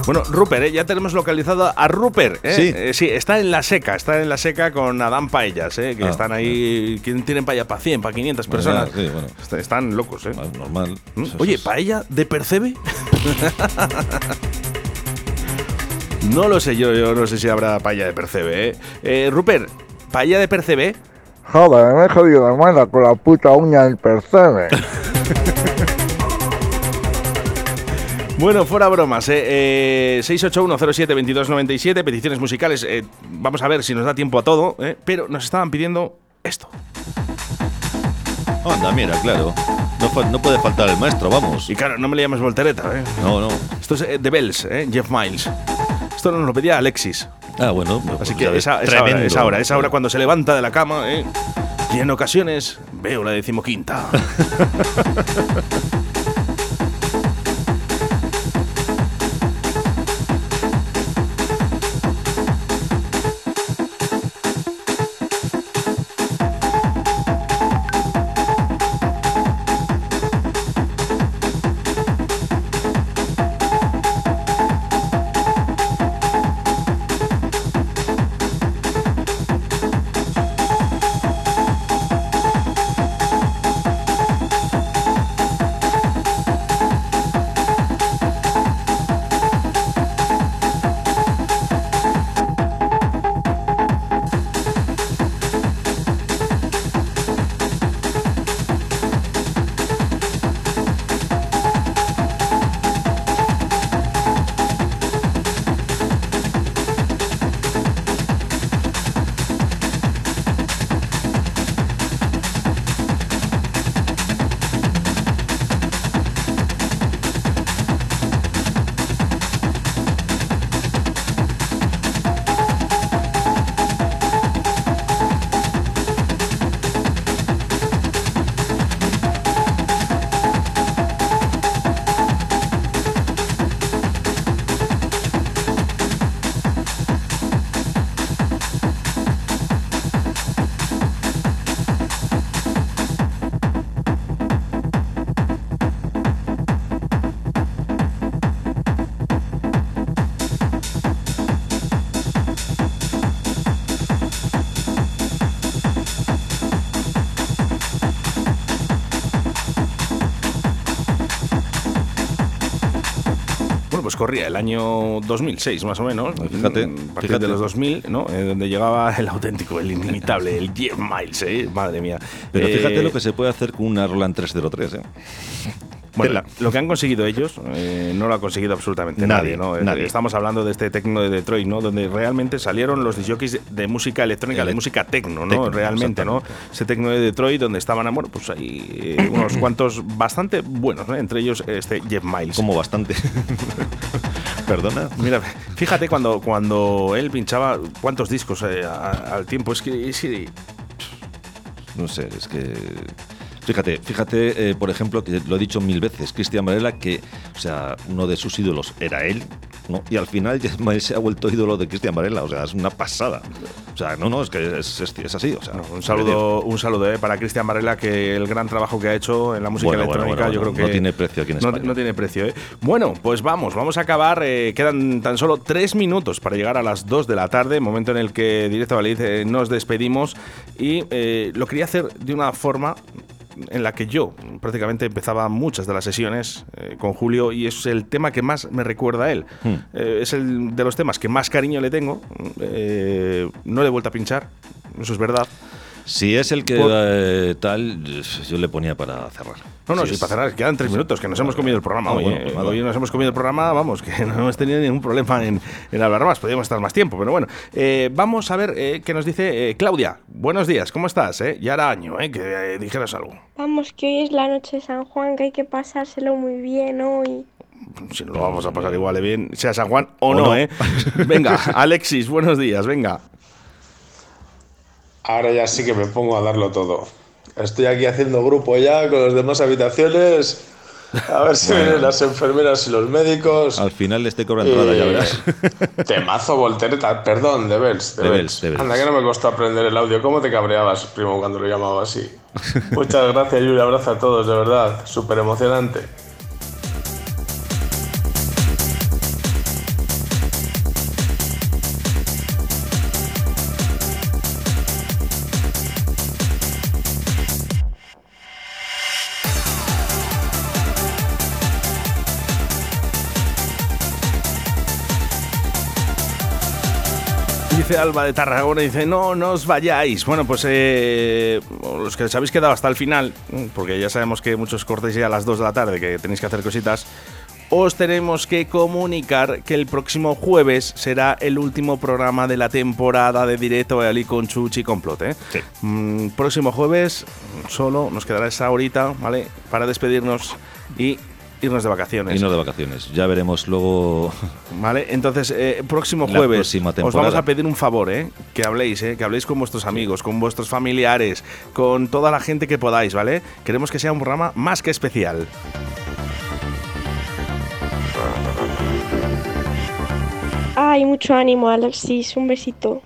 Bueno, Rupert, eh, ya tenemos localizado a Rupert. eh. Sí. Eh, sí, está en la seca, está en la seca con Adán Paellas, eh, que Ah, están ahí, ¿quién tienen paella para 100, para 500 Bueno, personas? sí, bueno. Est- Están locos, ¿eh? Normal. ¿Mm? Oye, ¿paella de Percebe? no lo sé yo, yo no sé si habrá paella de Percebe, ¿eh? Eh, Rupert, ¿paella de Percebe? Joder, me he jodido la mano con la puta uña del percebe. Bueno, fuera bromas, eh, eh, 681072297, peticiones musicales. eh, vamos a ver si nos da tiempo a todo, eh, pero nos estaban pidiendo esto. Anda, mira, claro. No, puede faltar el maestro, vamos. Y claro, no me le llames voltereta, ¿eh? No, no. Esto es eh, The Bells, ¿eh? Jeff Miles. Esto nos lo pedía Alexis. Ah, bueno. Así pues que esa, esa hora, esa hora, esa hora cuando se levanta de la cama, ¿eh? Y en ocasiones veo la decimoquinta. corría el año 2006 más o menos. Fíjate, mm, a partir fíjate. de los 2000, ¿no? Eh, donde llegaba el auténtico, el inimitable, el Jeff Miles, ¿eh? Madre mía. Pero Eh, fíjate lo que se puede hacer con una Roland 303, ¿eh? Bueno, lo que han conseguido ellos eh, no lo ha conseguido absolutamente nadie, Nadie, ¿no? Nadie. Estamos hablando de este tecno de Detroit, ¿no? Donde realmente salieron los jockeys de, música electrónica, de música tecno, ¿no? tecno, realmente, ¿no? Ese tecno de Detroit donde estaban, bueno, pues ahí eh, unos cuantos bastante buenos, ¿no? Entre ellos este Jeff Miles. Como bastante. Perdona. Mira, fíjate cuando, cuando él pinchaba cuántos discos eh, a- al tiempo. Es que, es que No sé, es que. Fíjate, fíjate, eh, por ejemplo, que lo he dicho mil veces, Cristian Varela, que, o sea, uno de sus ídolos era él, ¿no? Y al final se ha vuelto ídolo de Cristian Varela, o sea, es una pasada. O sea, no, no, es que es, es- es así, o sea. Un saludo, un saludo eh, para Cristian Varela, que el gran trabajo que ha hecho en la música Bueno, electrónica, bueno, yo creo que no tiene precio aquí en no, España. no tiene precio. ¿eh? Bueno, pues vamos, vamos a acabar. eh, quedan tan solo tres minutos para llegar a las 2 de la tarde, momento en el que Directo Valid eh, nos despedimos. Y lo quería hacer de una forma en la que yo prácticamente empezaba muchas de las sesiones eh, con Julio y es el tema que más me recuerda a él. Hmm. Eh, es el de los temas que más cariño le tengo. Eh, no le he vuelto a pinchar, eso es verdad. Si es el que Por- tal, yo le ponía para cerrar. No, no, Si sí, es- para cerrar, quedan tres minutos, que nos hemos comido el programa Ah, hoy. bueno, eh. pues. Hoy nos hemos comido el programa, vamos, que no hemos tenido ningún problema en, en hablar más, podríamos estar más tiempo, pero bueno. Eh, vamos a ver eh, qué nos dice eh, Claudia. Buenos días, ¿cómo estás? Eh? Ya era año, eh, que eh, dijeras algo. Vamos, que hoy es la noche de San Juan, que hay que pasárselo muy bien hoy. Si no lo vamos a pasar igual de bien, sea San Juan o, O no, no. ¿eh? Venga, Alexis, buenos días, venga. Ahora ya sí que me pongo a darlo todo. Estoy aquí haciendo grupo ya con las demás habitaciones. A ver si Bueno. vienen las enfermeras y los médicos. Al final este cobra entrada, ya Eh, verás. Temazo voltereta, perdón, de Bells. De, De Bells. Bells, de Bells. Anda, que no me costó aprender el audio. ¿Cómo te cabreabas, primo, cuando lo llamaba así? Muchas gracias y un abrazo a todos, de verdad. Súper emocionante. Dice Alba de Tarragona, dice, no, no os vayáis. Bueno, pues eh, los que os habéis quedado hasta el final, mm, porque ya sabemos que muchos cortéis ya a las 2 de la tarde, que tenéis que hacer cositas, os tenemos que comunicar que el próximo jueves será el último programa de la temporada de Directo Valladolid con Chuchi Complot. ¿eh? Mm, próximo jueves solo nos quedará esa horita, ¿vale? Para despedirnos y irnos de vacaciones. Irnos de vacaciones. Ya veremos luego. Vale, entonces, eh, próximo La jueves os vamos a pedir un favor, ¿eh? Que habléis, ¿eh? Que habléis con vuestros amigos, con vuestros familiares, con toda la gente que podáis, ¿vale? Queremos que sea un programa más que especial. Ay, mucho ánimo, Alexis. Un besito.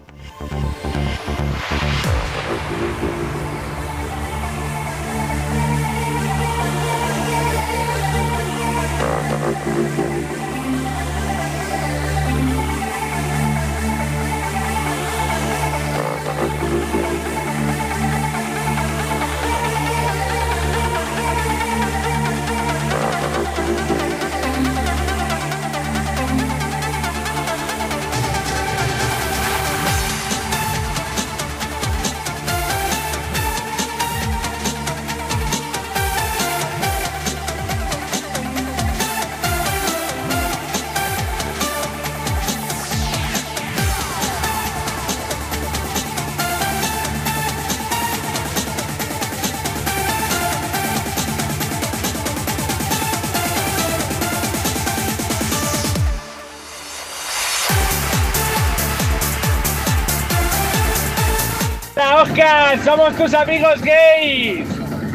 Oscar, somos tus amigos gays.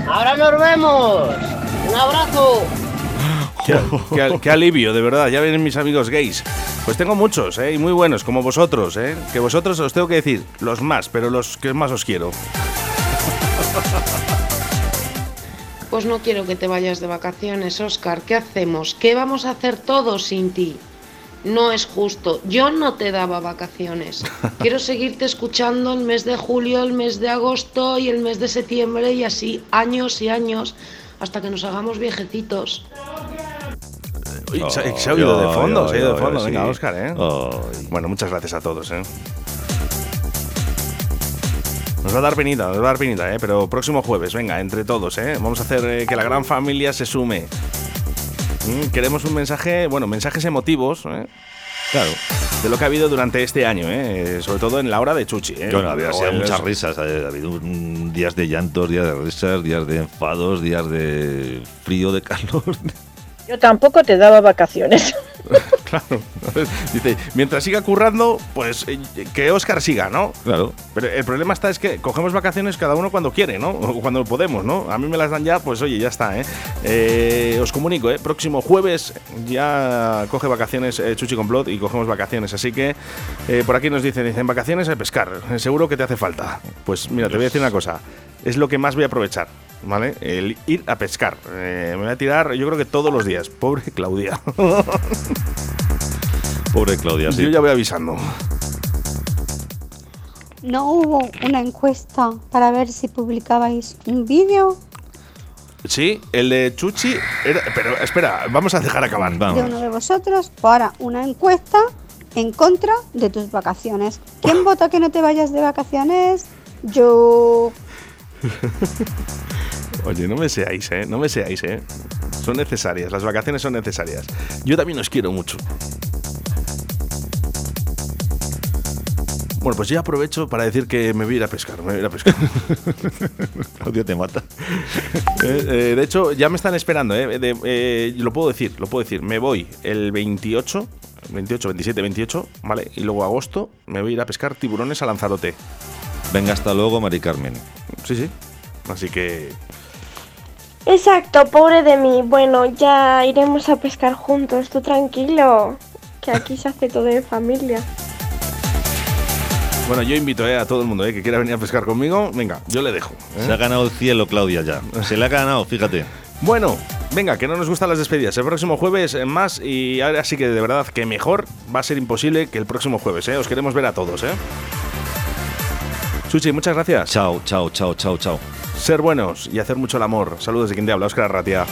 Ahora nos vemos. Un abrazo. Qué, qué- qué alivio, de verdad. Ya vienen mis amigos gays. Pues tengo muchos, ¿eh? Y muy buenos, como vosotros, ¿eh? Que vosotros os tengo que decir, los más, pero los que más os quiero. Pues no quiero que te vayas de vacaciones, Oscar. ¿Qué hacemos? ¿Qué vamos a hacer todos sin ti? No es justo. Yo no te daba vacaciones. Quiero seguirte escuchando el mes de julio, el mes de agosto y el mes de septiembre y así años y años hasta que nos hagamos viejecitos. Uy, se, ha oído de fondo, se ha oído de fondo. Venga, sí. Oscar, ¿eh? Bueno, muchas gracias a todos, ¿eh? Nos va a dar penita, nos va a dar penita, ¿eh? Pero próximo jueves, venga, entre todos, ¿eh? Vamos a hacer eh, que la gran familia se sume. Mm, queremos un mensaje, bueno, mensajes emotivos, ¿eh? Claro. De lo que ha habido durante este año, ¿eh? Sobre todo en la hora de Chuchi, ¿eh? Bueno, ha habido, ha sido muchas risas. Ha ha habido días de llantos, días de risas, días de enfados, días de frío, de calor. Yo tampoco te daba vacaciones. Claro. Dice, mientras siga currando, pues eh, que Oscar siga, ¿no? Claro. Pero el problema está es que cogemos vacaciones cada uno cuando quiere, ¿no? O cuando podemos, ¿no? A mí me las dan ya, pues oye, ya está, ¿eh? Eh, os comunico, ¿eh? Próximo jueves ya coge vacaciones eh, Chuchi Complot y cogemos vacaciones. Así que eh, por aquí nos dicen, dicen, vacaciones a pescar. Seguro que te hace falta. Pues mira, te voy a decir una cosa. Es lo que más voy a aprovechar, ¿vale? El ir a pescar. Eh, me voy a tirar, yo creo que todos los días. Pobre Claudia. Pobre Claudia, sí. Yo ya voy avisando. ¿No hubo una encuesta para ver si publicabais un vídeo Sí, el de Chuchi. era- pero espera, vamos a dejar acabar. de uno de vosotros para una encuesta en contra de tus vacaciones? ¿Quién vota que no te vayas de vacaciones? Yo. Oye, no me seáis, ¿eh? No me seáis, ¿eh? Son necesarias, las vacaciones son necesarias. Yo también os quiero mucho. Bueno, pues ya aprovecho para decir que me voy a ir a pescar, me voy a ir a pescar. Claudia te mata. Eh, eh, de hecho, ya me están esperando, ¿eh? De- eh, lo puedo decir, lo puedo decir. Me voy el 28, 28, 27, 28, ¿vale? Y luego agosto me voy a ir a pescar tiburones a Lanzarote. Venga, hasta luego, Mari Carmen. Sí, sí. Así que Exacto, pobre de mí. Bueno, ya iremos a pescar juntos, tú tranquilo. Que aquí se hace todo en familia. Bueno, yo invito eh, a todo el mundo eh, que quiera venir a pescar conmigo. Venga, yo le dejo. ¿eh? Se ha ganado el cielo, Claudia, ya. Se le ha ganado, fíjate. Bueno, venga, que no nos gustan las despedidas. El próximo jueves eh, más y ahora sí que de verdad que mejor va a ser imposible que el próximo jueves. ¿eh? Os queremos ver a todos. ¿eh? Chuchi, muchas gracias. Chao, chao, chao, chao, chao. Ser buenos y hacer mucho el amor. Saludos de quien te habla, Oscar Arratia.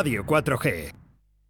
Radio 4G.